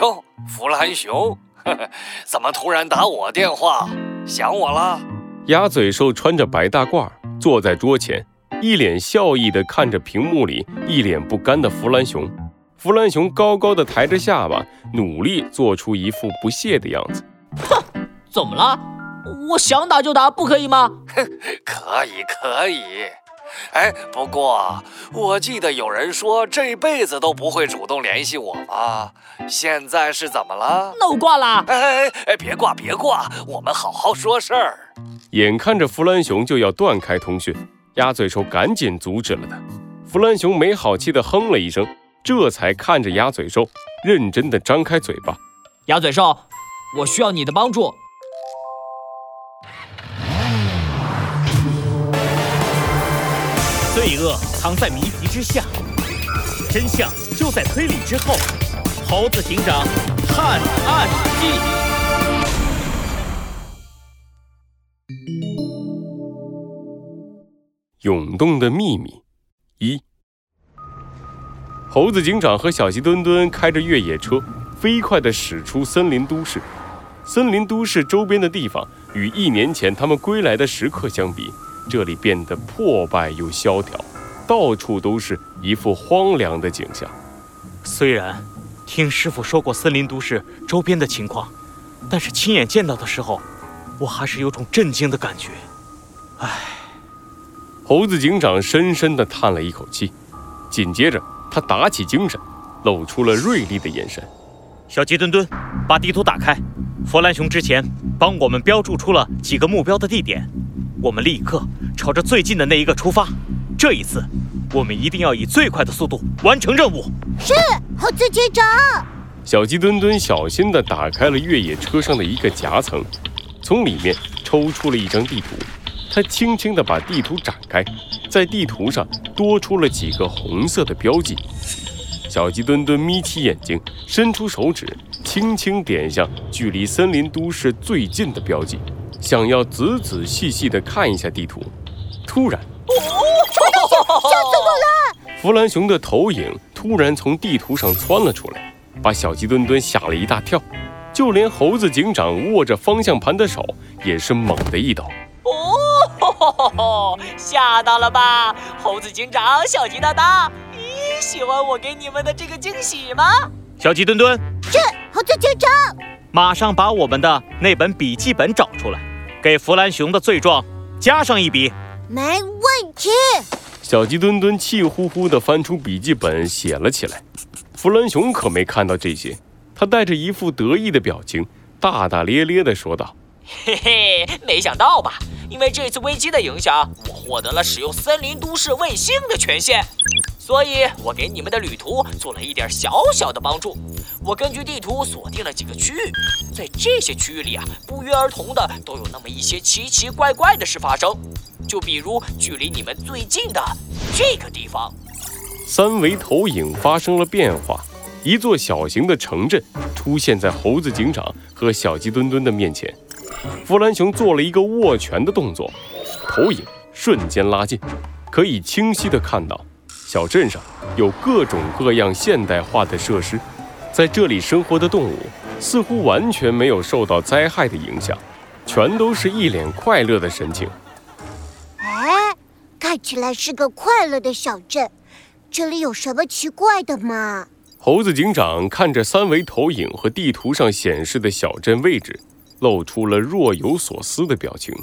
哟，弗兰熊，怎么突然打我电话？想我了？鸭嘴兽穿着白大褂，坐在桌前，一脸笑意地看着屏幕里一脸不甘的弗兰熊。弗兰熊高高的抬着下巴，努力做出一副不屑的样子。哼，怎么了？我想打就打，不可以吗？哼，可以，可以。哎，不过我记得有人说这辈子都不会主动联系我吧？现在是怎么了？那我挂了。哎哎哎，别挂别挂，我们好好说事儿。眼看着弗兰熊就要断开通讯，鸭嘴兽赶紧阻止了他。弗兰熊没好气地哼了一声，这才看着鸭嘴兽，认真地张开嘴巴。鸭嘴兽，我需要你的帮助。罪恶藏在谜题之下，真相就在推理之后。猴子警长探案记：涌动的秘密一。猴子警长和小鸡墩墩开着越野车，飞快地驶出森林都市。森林都市周边的地方，与一年前他们归来的时刻相比。这里变得破败又萧条，到处都是一副荒凉的景象。虽然听师傅说过森林都市周边的情况，但是亲眼见到的时候，我还是有种震惊的感觉。唉，猴子警长深深地叹了一口气，紧接着他打起精神，露出了锐利的眼神。小鸡墩墩，把地图打开。弗兰熊之前帮我们标注出了几个目标的地点。我们立刻朝着最近的那一个出发。这一次，我们一定要以最快的速度完成任务。是，猴子警长。小鸡墩墩小心地打开了越野车上的一个夹层，从里面抽出了一张地图。他轻轻地把地图展开，在地图上多出了几个红色的标记。小鸡墩墩眯起眼睛，伸出手指，轻轻点向距离森林都市最近的标记。想要仔仔细细地看一下地图，突然，哦，吓死我了！弗兰熊的投影突然从地图上窜了出来，把小鸡墩墩吓了一大跳，就连猴子警长握着方向盘的手也是猛地一抖。哦，吓到了吧，猴子警长，小鸡大大，咦，喜欢我给你们的这个惊喜吗？小鸡墩墩，是猴子警长，马上把我们的那本笔记本找出来。给弗兰熊的罪状加上一笔，没问题。小鸡墩墩气呼呼地翻出笔记本写了起来。弗兰熊可没看到这些，他带着一副得意的表情，大大咧咧地说道：“嘿嘿，没想到吧？因为这次危机的影响，我获得了使用森林都市卫星的权限。”所以，我给你们的旅途做了一点小小的帮助。我根据地图锁定了几个区域，在这些区域里啊，不约而同的都有那么一些奇奇怪怪的事发生。就比如距离你们最近的这个地方，三维投影发生了变化，一座小型的城镇出现在猴子警长和小鸡墩墩的面前。弗兰熊做了一个握拳的动作，投影瞬间拉近，可以清晰的看到。小镇上有各种各样现代化的设施，在这里生活的动物似乎完全没有受到灾害的影响，全都是一脸快乐的神情。哎，看起来是个快乐的小镇，这里有什么奇怪的吗？猴子警长看着三维投影和地图上显示的小镇位置，露出了若有所思的表情。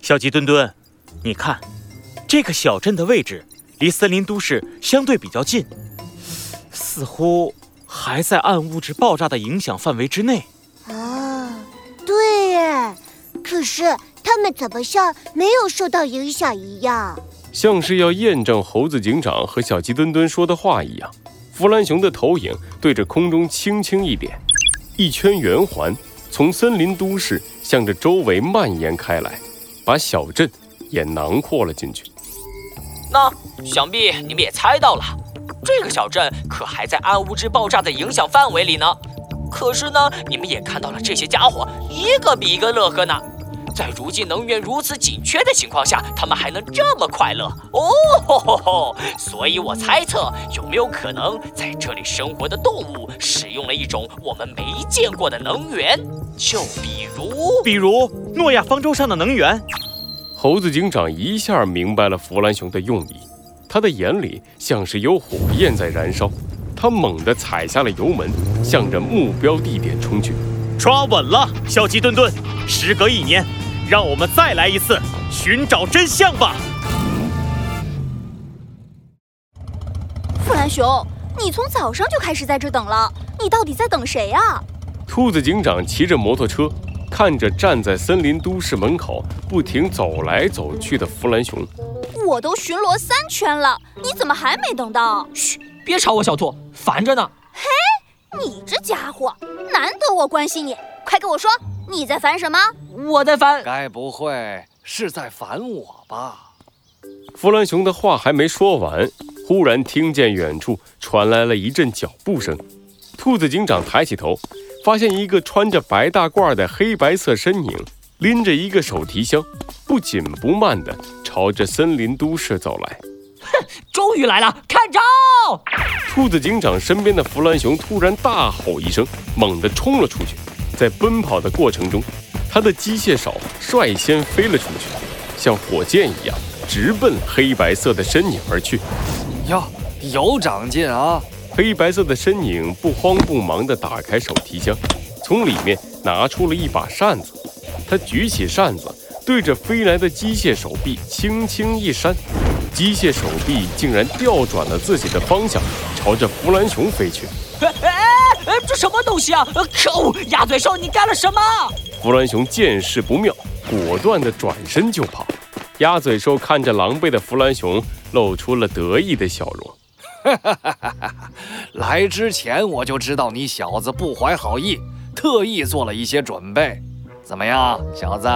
小鸡墩墩，你看，这个小镇的位置。离森林都市相对比较近，似乎还在暗物质爆炸的影响范围之内。啊，对耶！可是他们怎么像没有受到影响一样？像是要验证猴子警长和小鸡墩墩说的话一样。弗兰熊的投影对着空中轻轻一点，一圈圆环从森林都市向着周围蔓延开来，把小镇也囊括了进去。那想必你们也猜到了，这个小镇可还在暗物质爆炸的影响范围里呢。可是呢，你们也看到了这些家伙一个比一个乐呵呢。在如今能源如此紧缺的情况下，他们还能这么快乐？哦吼吼吼！所以我猜测，有没有可能在这里生活的动物使用了一种我们没见过的能源？就比如，比如诺亚方舟上的能源。猴子警长一下明白了弗兰熊的用意，他的眼里像是有火焰在燃烧。他猛地踩下了油门，向着目标地点冲去。抓稳了，小鸡墩墩。时隔一年，让我们再来一次寻找真相吧。弗兰熊，你从早上就开始在这等了，你到底在等谁啊？兔子警长骑着摩托车，看着站在森林都市门口不停走来走去的弗兰熊。我都巡逻三圈了，你怎么还没等到？嘘，别吵我，小兔，烦着呢。嘿，你这家伙，难得我关心你，快跟我说，你在烦什么？我在烦，该不会是在烦我吧？弗兰熊的话还没说完，忽然听见远处传来了一阵脚步声。兔子警长抬起头，发现一个穿着白大褂的黑白色身影，拎着一个手提箱，不紧不慢地朝着森林都市走来。哼，终于来了，看招！兔子警长身边的弗兰熊突然大吼一声，猛地冲了出去。在奔跑的过程中，他的机械手率先飞了出去，像火箭一样直奔黑白色的身影而去。哟，有长进啊！黑白色的身影不慌不忙地打开手提箱，从里面拿出了一把扇子。他举起扇子，对着飞来的机械手臂轻轻一扇，机械手臂竟然调转了自己的方向，朝着弗兰熊飞去。哎哎，这什么东西啊！可恶，鸭嘴兽，你干了什么？弗兰熊见势不妙，果断地转身就跑。鸭嘴兽看着狼狈的弗兰熊，露出了得意的笑容。来之前我就知道你小子不怀好意，特意做了一些准备。怎么样，小子？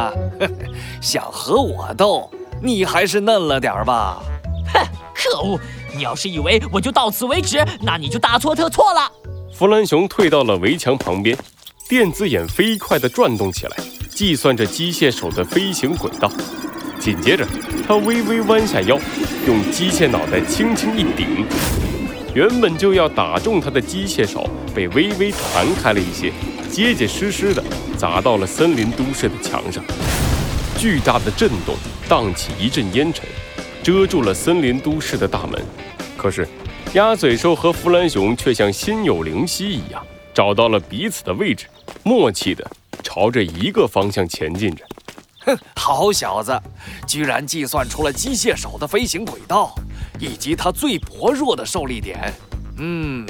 想和我斗？你还是嫩了点吧。哼，可恶！你要是以为我就到此为止，那你就大错特错了。弗兰熊退到了围墙旁边，电子眼飞快地转动起来，计算着机械手的飞行轨道。紧接着，他微微弯下腰，用机械脑袋轻轻一顶，原本就要打中他的机械手被微微弹开了一些，结结实实地砸到了森林都市的墙上。巨大的震动荡起一阵烟尘，遮住了森林都市的大门。可是，鸭嘴兽和弗兰熊却像心有灵犀一样，找到了彼此的位置，默契地朝着一个方向前进着。哼，好小子，居然计算出了机械手的飞行轨道，以及它最薄弱的受力点。嗯，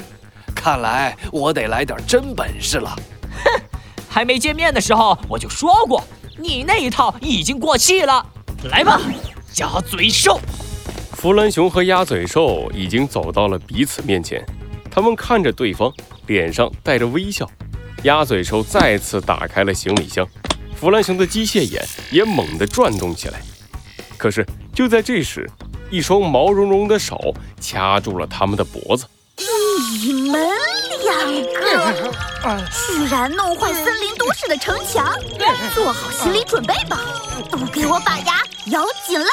看来我得来点真本事了。哼，还没见面的时候我就说过，你那一套已经过气了。来吧，鸭嘴兽。弗兰熊和鸭嘴兽已经走到了彼此面前，他们看着对方，脸上带着微笑。鸭嘴兽再次打开了行李箱。弗兰熊的机械眼也猛地转动起来，可是就在这时，一双毛茸茸的手掐住了他们的脖子。你们两个居然弄坏森林都市的城墙，做好心理准备吧！都给我把牙咬紧了！